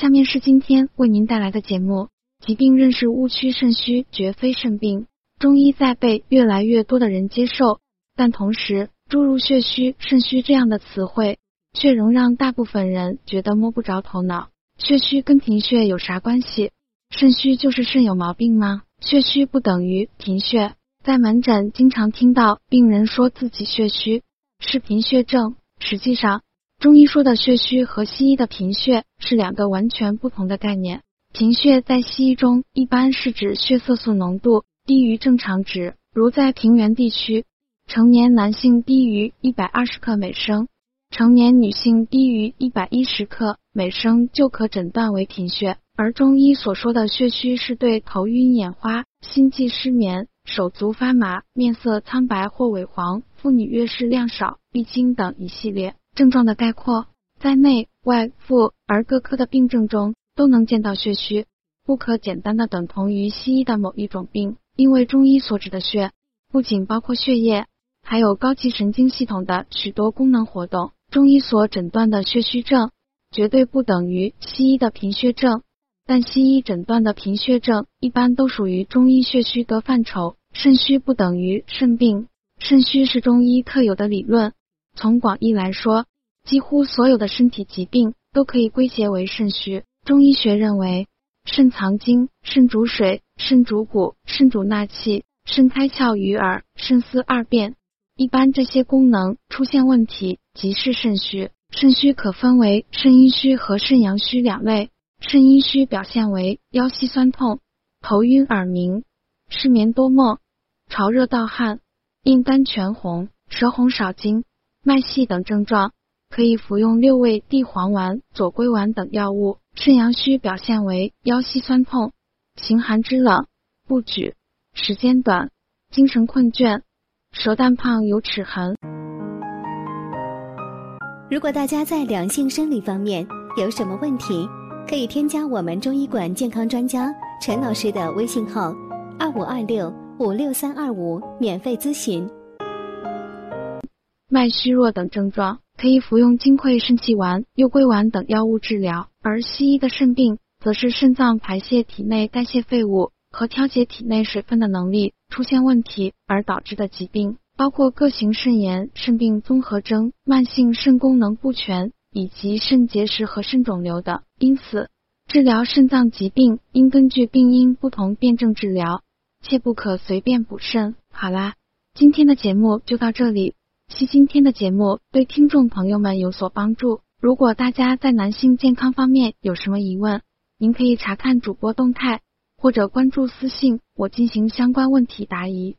下面是今天为您带来的节目：疾病认识误区，肾虚绝非肾病。中医在被越来越多的人接受，但同时，诸如血虚、肾虚这样的词汇，却仍让大部分人觉得摸不着头脑。血虚跟贫血有啥关系？肾虚就是肾有毛病吗？血虚不等于贫血。在门诊经常听到病人说自己血虚是贫血症，实际上，中医说的血虚和西医的贫血是两个完全不同的概念。贫血在西医中一般是指血色素浓度低于正常值，如在平原地区，成年男性低于一百二十克每升，成年女性低于一百一十克每升就可诊断为贫血。而中医所说的血虚是对头晕眼花、心悸失眠。手足发麻、面色苍白或萎黄、妇女月事量少、闭经等一系列症状的概括，在内外妇儿各科的病症中都能见到血虚，不可简单的等同于西医的某一种病，因为中医所指的血不仅包括血液，还有高级神经系统的许多功能活动。中医所诊断的血虚症绝对不等于西医的贫血症，但西医诊断的贫血症一般都属于中医血虚的范畴。肾虚不等于肾病，肾虚是中医特有的理论。从广义来说，几乎所有的身体疾病都可以归结为肾虚。中医学认为，肾藏精，肾主水，肾主骨，肾主纳气，肾开窍于耳，肾司二便。一般这些功能出现问题，即是肾虚。肾虚可分为肾阴虚和肾阳虚两类。肾阴虚表现为腰膝酸痛、头晕耳鸣、失眠多梦。潮热盗汗、硬干全红、舌红少津、脉细等症状，可以服用六味地黄丸、左归丸等药物。肾阳虚表现为腰膝酸痛、形寒肢冷、不举、时间短、精神困倦、舌淡胖有齿痕。如果大家在两性生理方面有什么问题，可以添加我们中医馆健康专家陈老师的微信号：二五二六。五六三二五免费咨询。脉虚弱等症状可以服用金匮肾气丸、右归丸等药物治疗，而西医的肾病则是肾脏排泄体内代谢废物和调节体内水分的能力出现问题而导致的疾病，包括各型肾炎、肾病综合征、慢性肾功能不全以及肾结石和肾肿瘤等。因此，治疗肾脏疾病应根据病因不同辨证治疗。切不可随便补肾。好啦，今天的节目就到这里。希今天的节目对听众朋友们有所帮助。如果大家在男性健康方面有什么疑问，您可以查看主播动态或者关注私信，我进行相关问题答疑。